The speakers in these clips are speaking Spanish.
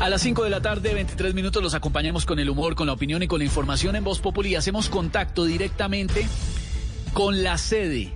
A las 5 de la tarde, 23 minutos, los acompañamos con el humor, con la opinión y con la información en Voz Populi. Hacemos contacto directamente con la sede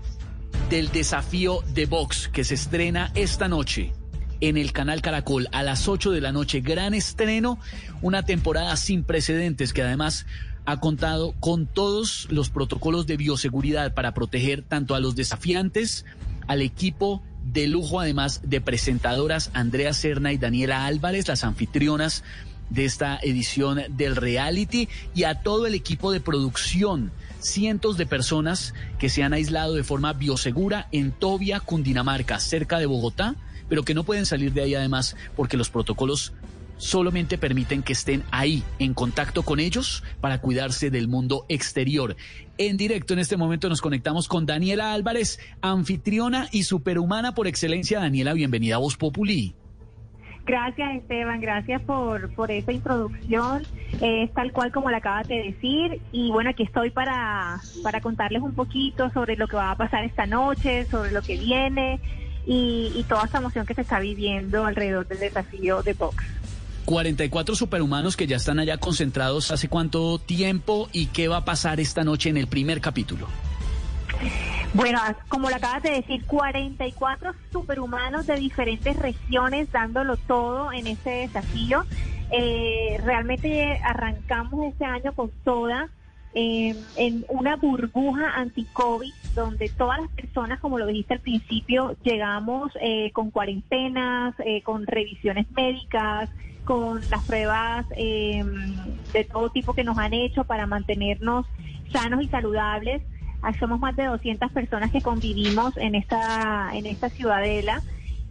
del desafío de box que se estrena esta noche en el canal Caracol a las 8 de la noche. Gran estreno, una temporada sin precedentes que además ha contado con todos los protocolos de bioseguridad para proteger tanto a los desafiantes, al equipo de lujo, además de presentadoras Andrea Serna y Daniela Álvarez, las anfitrionas de esta edición del reality, y a todo el equipo de producción. Cientos de personas que se han aislado de forma biosegura en Tobia, Cundinamarca, cerca de Bogotá, pero que no pueden salir de ahí además porque los protocolos solamente permiten que estén ahí, en contacto con ellos, para cuidarse del mundo exterior. En directo en este momento nos conectamos con Daniela Álvarez, anfitriona y superhumana por excelencia. Daniela, bienvenida a Voz Populi. Gracias Esteban, gracias por, por esa introducción. Es tal cual como la acabas de decir. Y bueno, aquí estoy para, para contarles un poquito sobre lo que va a pasar esta noche, sobre lo que viene y, y toda esa emoción que se está viviendo alrededor del desafío de box. 44 superhumanos que ya están allá concentrados hace cuánto tiempo y qué va a pasar esta noche en el primer capítulo. Bueno, como lo acabas de decir, 44 superhumanos de diferentes regiones dándolo todo en este desafío. Eh, realmente arrancamos este año con toda eh, en una burbuja anti-COVID donde todas las personas, como lo dijiste al principio, llegamos eh, con cuarentenas, con revisiones médicas, con las pruebas em, de todo tipo que nos han hecho para mantenernos sanos y saludables. Somos más de 200 personas que convivimos en esta, en esta ciudadela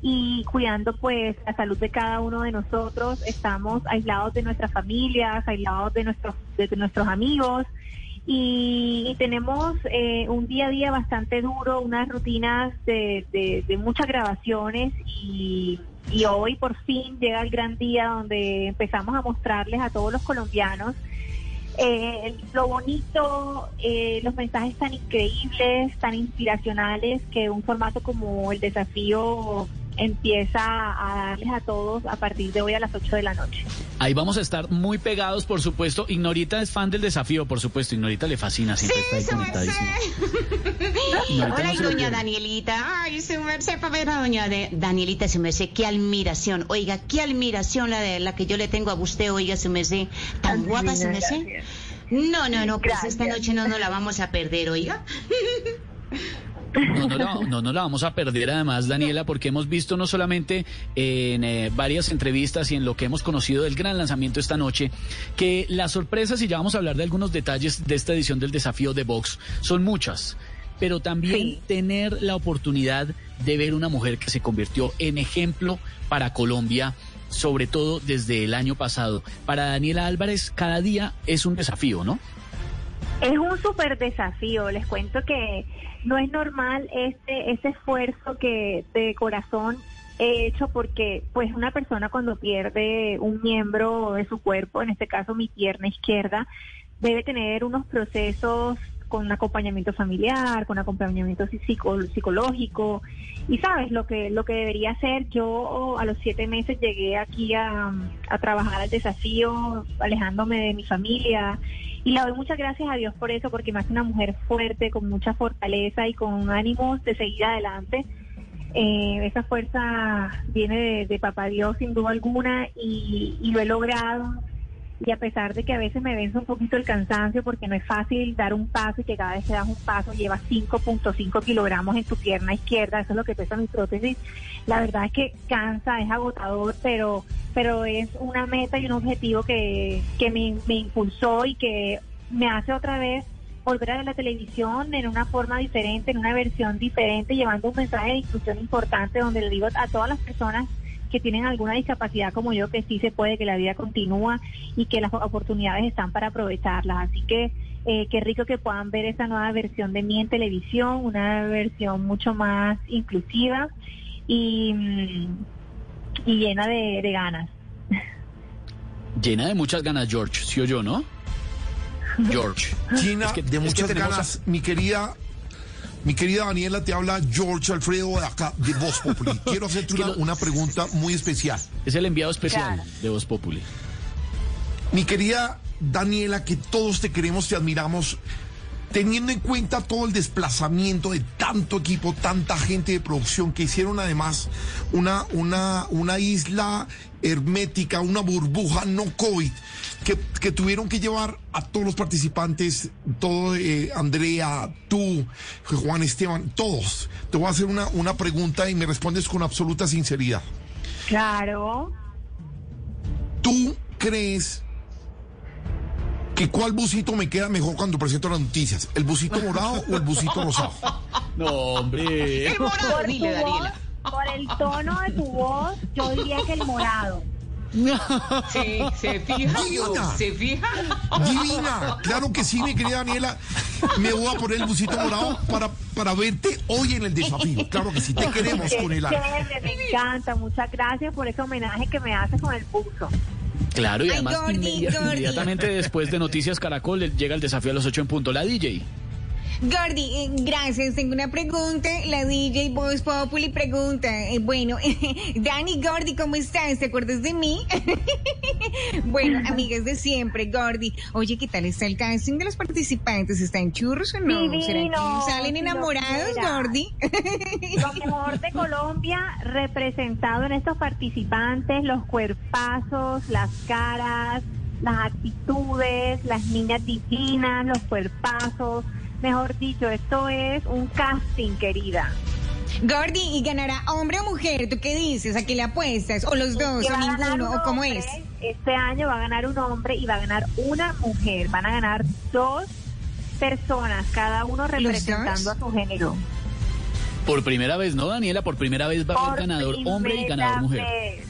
y cuidando pues la salud de cada uno de nosotros. Estamos aislados de nuestras familias, aislados de nuestros, de nuestros amigos y, tenemos eh, un día a día bastante duro, unas rutinas de, de muchas grabaciones y y hoy por fin llega el gran día donde empezamos a mostrarles a todos los colombianos eh, lo bonito, eh, los mensajes tan increíbles, tan inspiracionales que un formato como el desafío empieza a darles a todos a partir de hoy a las 8 de la noche. Ahí vamos a estar muy pegados, por supuesto. Ignorita es fan del desafío, por supuesto. Ignorita le fascina, siempre está ahí conectadísima. Hola, doña Danielita. Ay, su merced para ver a doña de Danielita, su merced. Qué admiración. Oiga, qué admiración la de la que yo le tengo a usted, oiga, su merced. Tan guapa, su merced. No, no, no, pues esta noche no nos la vamos a perder, oiga. No, no, la, no, no la vamos a perder además, Daniela, porque hemos visto no solamente en eh, varias entrevistas y en lo que hemos conocido del gran lanzamiento esta noche, que las sorpresas, y ya vamos a hablar de algunos detalles de esta edición del desafío de Vox, son muchas, pero también tener la oportunidad de ver una mujer que se convirtió en ejemplo para Colombia sobre todo desde el año pasado. Para Daniela Álvarez, cada día es un desafío, ¿no? Es un súper desafío. Les cuento que no es normal este, ese esfuerzo que de corazón he hecho porque pues una persona cuando pierde un miembro de su cuerpo, en este caso mi pierna izquierda, debe tener unos procesos con acompañamiento familiar, con acompañamiento psicológico. Y sabes, lo que, lo que debería hacer, yo a los siete meses llegué aquí a, a trabajar al desafío, alejándome de mi familia. Y le doy muchas gracias a Dios por eso, porque me hace una mujer fuerte, con mucha fortaleza y con ánimos de seguir adelante. Eh, esa fuerza viene de, de, Papá Dios sin duda alguna y, y, lo he logrado y a pesar de que a veces me vence un poquito el cansancio porque no es fácil dar un paso y que cada vez que das un paso llevas 5.5 kilogramos en tu pierna izquierda, eso es lo que pesa mi prótesis, la verdad es que cansa, es agotador, pero, pero es una meta y un objetivo que, que me, me impulsó y que me hace otra vez volver a la televisión en una forma diferente, en una versión diferente, llevando un mensaje de inclusión importante donde le digo a todas las personas que tienen alguna discapacidad como yo, que sí se puede, que la vida continúa y que las oportunidades están para aprovecharlas. Así que eh, qué rico que puedan ver esa nueva versión de mí en televisión, una versión mucho más inclusiva y, mm, y llena de, de ganas. Llena de muchas ganas, George, ¿sí o yo, no? George. Llena de muchas ganas, mi querida Mi querida Daniela, te habla George Alfredo de acá, de Voz Populi. Quiero hacerte una, una pregunta muy especial. Es el enviado especial de Voz Populi. Mi querida Daniela, que todos te queremos, te admiramos, teniendo en cuenta todo el desplazamiento de tanto equipo, tanta gente de producción que hicieron además una, una, una isla hermética, una burbuja no COVID, que, que tuvieron que llevar a todos los participantes, todo, eh, Andrea, tú, Juan Esteban, todos. Te voy a hacer una, una pregunta y me respondes con absoluta sinceridad. Claro. ¿Tú crees que cuál busito me queda mejor cuando presento las noticias? ¿El busito morado o el busito rosado? No, hombre. El morado, Por, dile, tu voz, Daniela. por el tono de tu voz, yo diría que el morado. Sí, se fija, Divina. se fija. Divina, claro que sí, mi querida Daniela. Me voy a poner el busito morado para, para verte hoy en el desafío. Claro que sí, te queremos con el me encanta. Muchas gracias por ese homenaje que me haces con el buzo. Claro, y Ay, además inmediatamente después de Noticias Caracol le llega el desafío a los 8 en punto. La DJ. Gordy, eh, gracias. Tengo una pregunta. La DJ Voz Populi pregunta. eh, bueno, Dani Gordy, ¿cómo estás? ¿Te acuerdas de mí? bueno, amigas de siempre, Gordy. Oye, ¿qué tal está el casting de los participantes? ¿Están churros o no? ¿Será Divino, que salen lo enamorados. Gordy? Lo mejor de Colombia representado en estos participantes, los cuerpazos, las caras, las actitudes, las niñas divinas, los cuerpazos. Mejor dicho, esto es un casting, querida. Gordy, ¿y ganará hombre o mujer? ¿Tú qué dices? ¿A qué le apuestas? ¿O los dos? Que ¿O ninguno? un ¿O cómo hombre, es? Este año va a ganar un hombre y va a ganar una mujer. Van a ganar dos personas, cada uno representando a su género. Por primera vez, ¿no, Daniela? Por primera vez va a haber ganador hombre y ganador mujer. vez.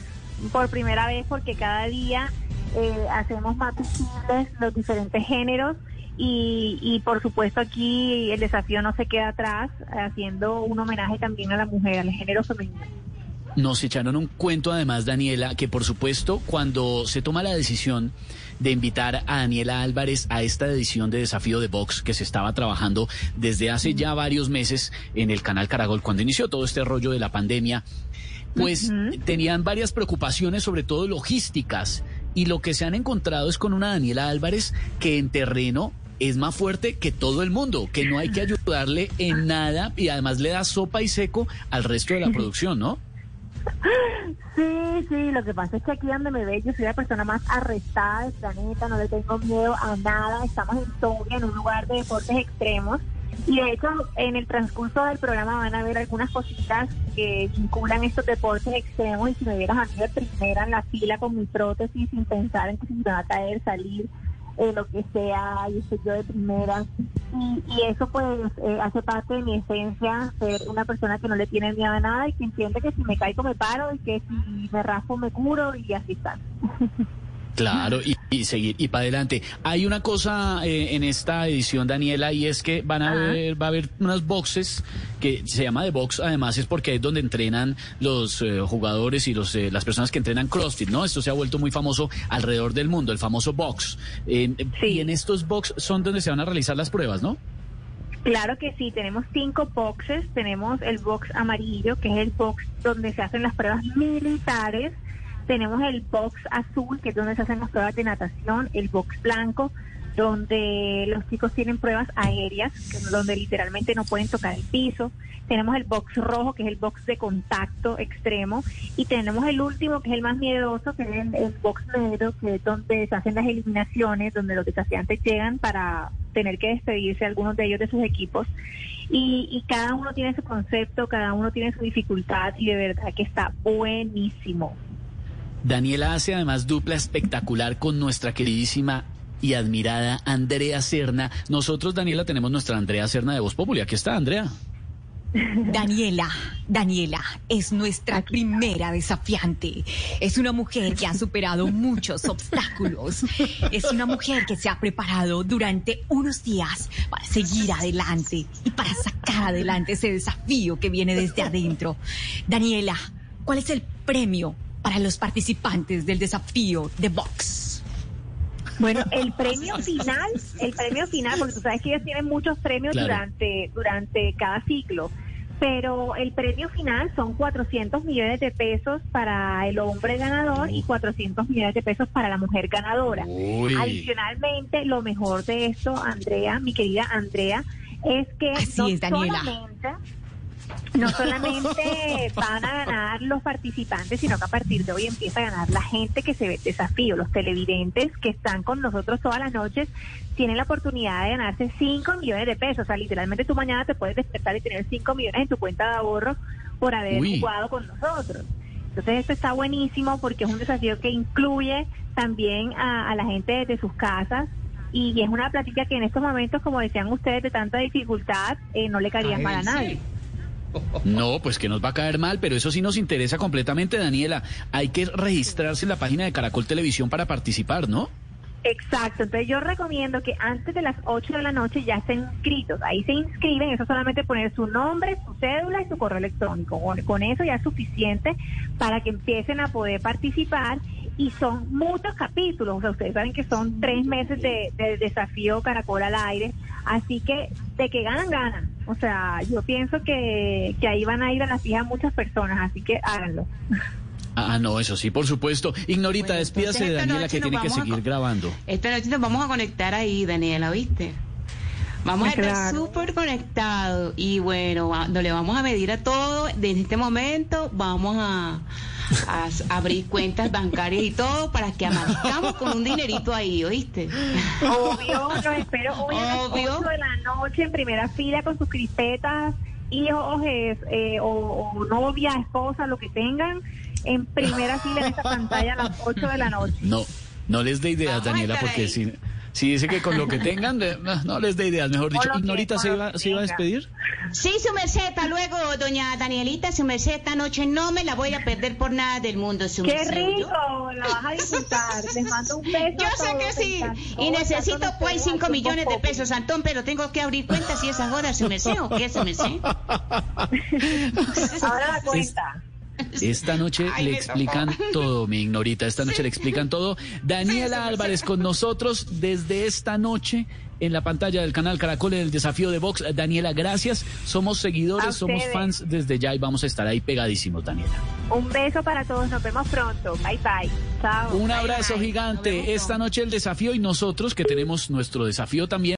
Por primera vez, porque cada día eh, hacemos más visibles los diferentes géneros y, y por supuesto aquí el desafío no se queda atrás, haciendo un homenaje también a la mujer, al género femenino. Nos echaron un cuento además, Daniela, que por supuesto cuando se toma la decisión de invitar a Daniela Álvarez a esta edición de Desafío de Box que se estaba trabajando desde hace ya varios meses en el canal Caracol, cuando inició todo este rollo de la pandemia, pues tenían varias preocupaciones, sobre todo logísticas, y lo que se han encontrado es con una Daniela Álvarez que en terreno es más fuerte que todo el mundo, que no hay que ayudarle en nada y además le da sopa y seco al resto de la producción, ¿no? Sí, sí, lo que pasa es que aquí donde me ve, yo soy la persona más arrestada del planeta, no le tengo miedo a nada, estamos en Togia, en un lugar de deportes extremos. Y de hecho, en el transcurso del programa van a ver algunas cositas que vinculan estos deportes extremos. Y si me vieras a mí de primera en la fila con mi prótesis, sin pensar en que si me va a caer, salir, eh, lo que sea, y estoy yo de primera. Y, y eso, pues, eh, hace parte de mi esencia, ser una persona que no le tiene miedo a nada y que entiende que si me caigo me paro y que si me raspo me curo y así está. Claro, y, y seguir, y para adelante. Hay una cosa eh, en esta edición, Daniela, y es que van a ver, va a haber unos boxes que se llama de box, además es porque es donde entrenan los eh, jugadores y los, eh, las personas que entrenan CrossFit, ¿no? Esto se ha vuelto muy famoso alrededor del mundo, el famoso box. Eh, Sí. Y en estos box son donde se van a realizar las pruebas, ¿no? Claro que sí, tenemos cinco boxes. Tenemos el box amarillo, que es el box donde se hacen las pruebas militares. Tenemos el box azul, que es donde se hacen las pruebas de natación. El box blanco, donde los chicos tienen pruebas aéreas, donde literalmente no pueden tocar el piso. Tenemos el box rojo, que es el box de contacto extremo. Y tenemos el último, que es el más miedoso, que es el, el box negro, que es donde se hacen las eliminaciones, donde los desafiantes llegan para tener que despedirse algunos de ellos de sus equipos. Y, y cada uno tiene su concepto, cada uno tiene su dificultad y de verdad que está buenísimo. Daniela hace además dupla espectacular con nuestra queridísima y admirada Andrea Serna. Nosotros, Daniela, tenemos nuestra Andrea Serna de Voz Populi. Aquí está, Andrea. Daniela, Daniela es nuestra primera desafiante. Es una mujer que ha superado muchos obstáculos. Es una mujer que se ha preparado durante unos días para seguir adelante y para sacar adelante ese desafío que viene desde adentro. Daniela, ¿cuál es el premio para los participantes del desafío de box? Bueno, el premio final, el premio final, porque tú sabes que ellos tienen muchos premios Claro. durante, durante cada ciclo, pero el premio final son 400 millones de pesos para el hombre ganador y 400 millones de pesos para la mujer ganadora. Uy. Adicionalmente, lo mejor de esto, Andrea, mi querida Andrea, es que Así no es, Daniela. solamente no solamente van a ganar los participantes, sino que a partir de hoy empieza a ganar la gente que se ve el desafío, los televidentes que están con nosotros todas las noches tienen la oportunidad de ganarse 5 millones de pesos. O sea, literalmente tú mañana te puedes despertar y tener 5 millones en tu cuenta de ahorro por haber Uy. jugado con nosotros. Entonces esto está buenísimo porque es un desafío que incluye también a, a la gente desde sus casas y es una plática que en estos momentos, como decían ustedes, de tanta dificultad, eh, no le caería mal a sí. No, pues que nos va a caer mal, pero eso sí nos interesa completamente, Daniela. Hay que registrarse en la página de Caracol Televisión para participar, ¿no? Exacto, entonces yo recomiendo que antes de las 8 de la noche ya estén inscritos. Ahí se inscriben, eso solamente poner su nombre, su cédula y su correo electrónico. Con eso ya es suficiente para que empiecen a poder participar. Y son muchos capítulos, o sea, ustedes saben que son tres meses de, de desafío Caracol al aire, así que de que ganan, ganan. O sea, yo pienso que, que ahí van a ir a la fija muchas personas, así que háganlo. Ah, no, eso sí, por supuesto. Ignorita, Bueno, despídase de Daniela que nos tiene que a seguir grabando. Esta noche nos vamos a conectar ahí, Daniela, ¿viste? Vamos a estar súper conectados y bueno, va- no le vamos a medir a todo. Desde este momento vamos a, a abrir cuentas bancarias y todo para que amanezcamos con un dinerito ahí, ¿oíste? Obvio, los espero hoy a las Obvio. 8 de la noche en primera fila con sus crispetas, hijos eh, o, o novia, esposa, lo que tengan, en primera fila en esta pantalla a las 8 de la noche. No, no les dé ideas, Vamos Daniela, porque ahí. si, si dice que con lo que tengan, no, no les dé ideas, mejor dicho. Ignorita, o ¿se iba, se iba a despedir? Sí, su merced, hasta luego, doña Danielita, su merced, esta noche no me la voy a perder por nada del mundo, su ¡Qué merced. rico! La vas a disfrutar. Les mando un beso. Yo a sé todos, que sí. Y necesito pues ustedes 5 aquí en millones de pesos, Antón, pero tengo que abrir cuentas y esas jodas, su merced, ¿o qué, su merced? Ahora la cuenta. Esta noche Ay, le explican todo, mi ignorita. Esta noche le explican todo. Daniela Álvarez con nosotros desde esta noche en la pantalla del canal Caracol en el desafío de Vox. Daniela, gracias. Somos seguidores, somos fans desde ya y vamos a estar ahí pegadísimos, Daniela. Un beso para todos. Nos vemos pronto. Bye, bye. Chao. Un Bye, abrazo bye. Gigante. Esta noche el desafío y nosotros que tenemos nuestro desafío también.